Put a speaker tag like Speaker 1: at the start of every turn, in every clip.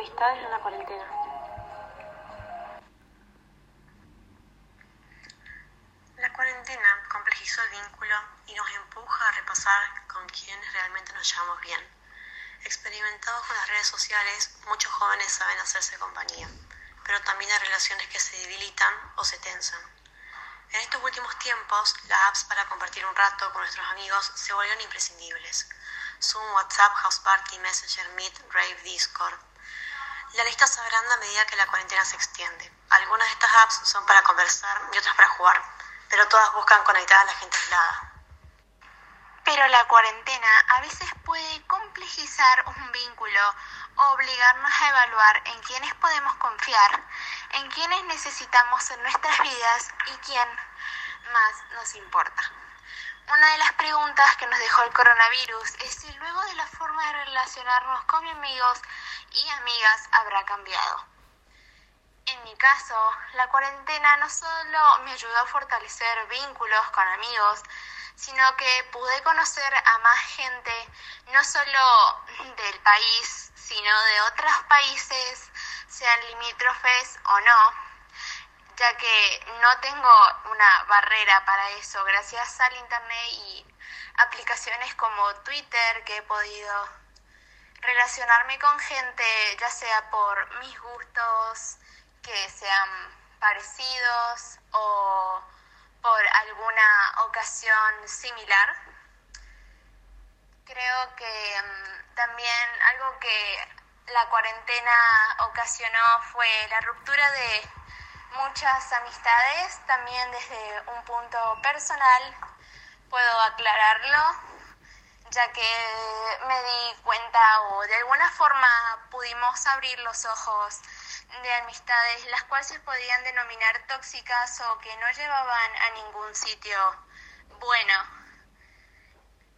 Speaker 1: Amistades en la cuarentena.
Speaker 2: La cuarentena complejizó el vínculo y nos empuja a repasar con quienes realmente nos llevamos bien. Experimentados con las redes sociales, muchos jóvenes saben hacerse compañía, pero también hay relaciones que se debilitan o se tensan. En estos últimos tiempos, las apps para compartir un rato con nuestros amigos se volvieron imprescindibles. Zoom, WhatsApp, House Party, Messenger, Meet, Rave, Discord. La lista se agranda a medida que la cuarentena se extiende. Algunas de estas apps son para conversar y otras para jugar, pero todas buscan conectar a la gente aislada.
Speaker 3: Pero la cuarentena a veces puede complejizar un vínculo obligarnos a evaluar en quiénes podemos confiar, en quiénes necesitamos en nuestras vidas y quién más nos importa. Una de las preguntas que nos dejó el coronavirus es si luego de la forma de relacionarnos con amigos y amigas habrá cambiado. En mi caso, la cuarentena no solo me ayudó a fortalecer vínculos con amigos, sino que pude conocer a más gente, no solo del país, sino de otros países, sean limítrofes o no, ya que no tengo una barrera para eso, gracias al Internet y aplicaciones como Twitter que he podido relacionarme con gente, ya sea por mis gustos, que sean parecidos o por alguna ocasión similar. Creo que mm, también algo que la cuarentena ocasionó fue la ruptura de muchas amistades, también desde un punto personal puedo aclararlo, ya que me di cuenta o de alguna forma pudimos abrir los ojos de amistades, las cuales se podían denominar tóxicas o que no llevaban a ningún sitio bueno.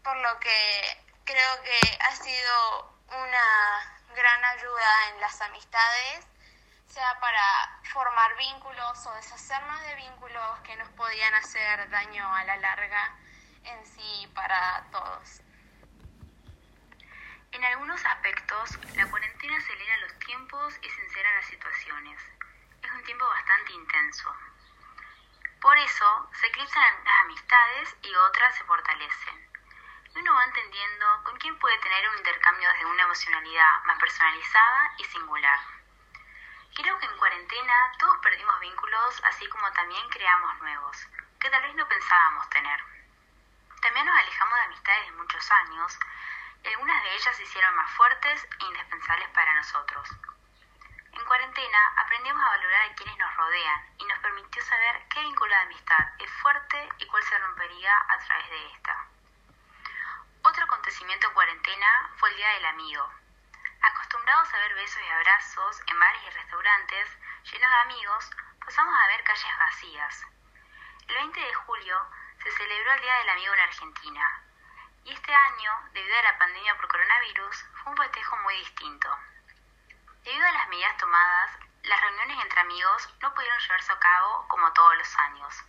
Speaker 3: Por lo que creo que ha sido una gran ayuda en las amistades, sea para formar vínculos o deshacernos de vínculos que nos podían hacer daño a la larga en sí para todos.
Speaker 4: En algunos la cuarentena acelera los tiempos y sincera las situaciones. Es un tiempo bastante intenso. Por eso, se eclipsan las amistades y otras se fortalecen. Y uno va entendiendo con quién puede tener un intercambio desde una emocionalidad más personalizada y singular. Creo que en cuarentena todos perdimos vínculos, así como también creamos nuevos, que tal vez no pensábamos tener. También nos alejamos de amistades de muchos años, algunas de ellas se hicieron más fuertes e indispensables para nosotros. En cuarentena aprendimos a valorar a quienes nos rodean y nos permitió saber qué vínculo de amistad es fuerte y cuál se rompería a través de esta. Otro acontecimiento en cuarentena fue el Día del Amigo. Acostumbrados a ver besos y abrazos en bares y restaurantes llenos de amigos, pasamos a ver calles vacías. El 20 de julio se celebró el Día del Amigo en Argentina, y este año, debido a la pandemia por coronavirus, fue un festejo muy distinto. Debido a las medidas tomadas, las reuniones entre amigos no pudieron llevarse a cabo como todos los años.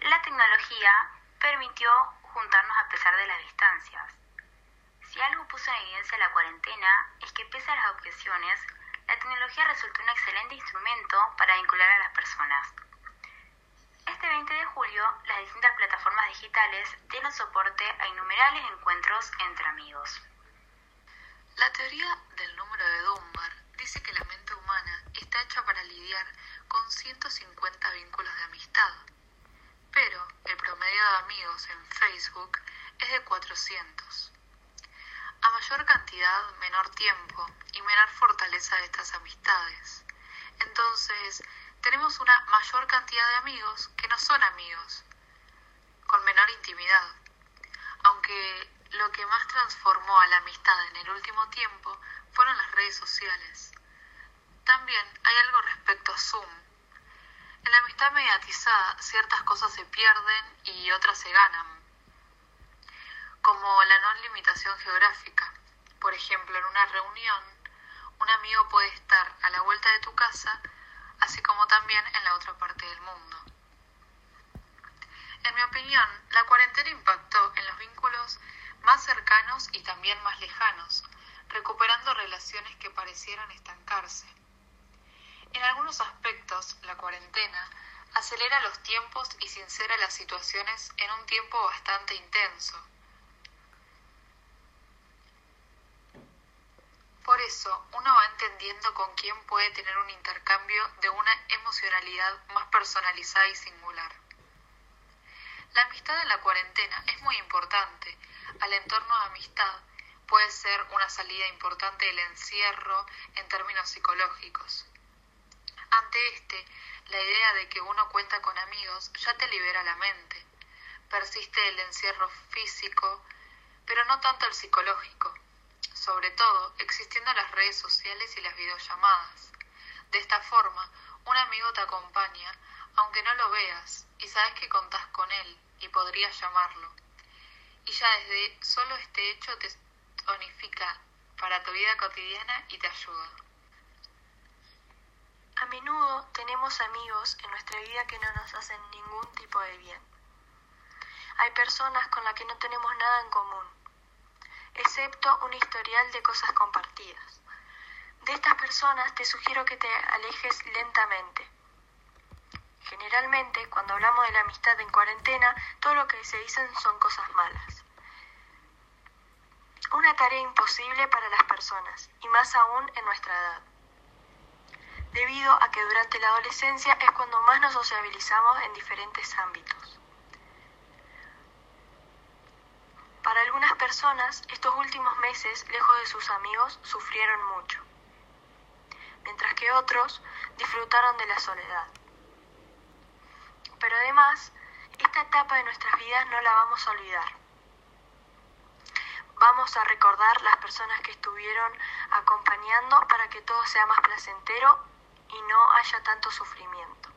Speaker 4: La tecnología permitió juntarnos a pesar de las distancias. Si algo puso en evidencia la cuarentena es que pese a las objeciones, la tecnología resultó un excelente instrumento para vincular a las personas. Este 20 de julio, las distintas plataformas digitales dieron soporte a innumerables encuentros entre amigos.
Speaker 5: La teoría del número de Dunbar dice que la mente humana está hecha para lidiar con 150 vínculos de amistad, pero el promedio de amigos en Facebook es de 400. A mayor cantidad, menor tiempo y menor fortaleza de estas amistades. Entonces, tenemos una mayor cantidad de amigos que no son amigos, con menor intimidad. Aunque lo que más transformó a la amistad en el último tiempo fueron las redes sociales. También hay algo respecto a Zoom. En la amistad mediatizada ciertas cosas se pierden y otras se ganan, como la no limitación geográfica. Por ejemplo, en una reunión, un amigo puede estar a la vuelta de tu casa así como también en la otra parte del mundo. En mi opinión, la cuarentena impactó en los vínculos más cercanos y también más lejanos, recuperando relaciones que estancarse. En algunos aspectos, la cuarentena acelera los tiempos y sincera las situaciones en un tiempo bastante intenso. Por eso, uno va entendiendo con quién puede tener un intercambio de una emocionalidad más personalizada y singular. La amistad en la cuarentena es muy importante. Al entorno de amistad puede ser una salida importante del encierro en términos psicológicos. Ante este, la idea de que uno cuenta con amigos ya te libera la mente. Persiste el encierro físico, pero no tanto el psicológico, sobre todo existiendo las redes sociales y las videollamadas. De esta forma, un amigo te acompaña, aunque no lo veas, y sabes que contás con él y podrías llamarlo. Y ya desde solo este hecho te tonifica para tu vida cotidiana y te ayuda.
Speaker 2: A menudo tenemos amigos en nuestra vida que no nos hacen ningún tipo de bien. Hay personas con las que no tenemos nada en común, excepto un historial de cosas compartidas. De estas personas te sugiero que te alejes lentamente. Generalmente, cuando hablamos de la amistad en cuarentena, todo lo que se dicen son cosas malas. Una tarea imposible para las personas, y más aún en nuestra edad debido a que durante la adolescencia es cuando más nos sociabilizamos en diferentes ámbitos. Para algunas personas, estos últimos meses, lejos de sus amigos, sufrieron mucho, mientras que otros disfrutaron de la soledad. Pero además, esta etapa de nuestras vidas no la vamos a olvidar. Vamos a recordar las personas que estuvieron acompañando para que todo sea más placentero y no haya tanto sufrimiento.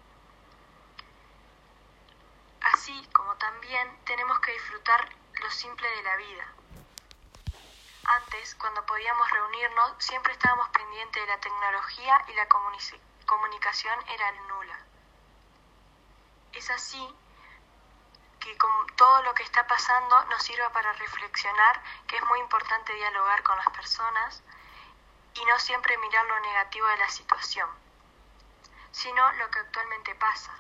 Speaker 2: Así como también tenemos que disfrutar lo simple de la vida. Antes, cuando podíamos reunirnos, siempre estábamos pendientes de la tecnología y la comunicación era nula. Es así que con todo lo que está pasando nos sirva para reflexionar que es muy importante dialogar con las personas y no siempre mirar lo negativo de la situación sino lo que actualmente pasa,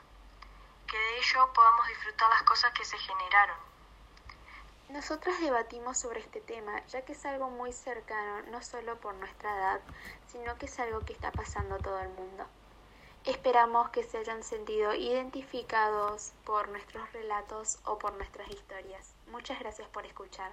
Speaker 2: que de ello podamos disfrutar las cosas que se generaron.
Speaker 3: Nosotros debatimos sobre este tema, ya que es algo muy cercano, no solo por nuestra edad, sino que es algo que está pasando a todo el mundo. Esperamos que se hayan sentido identificados por nuestros relatos o por nuestras historias. Muchas gracias por escuchar.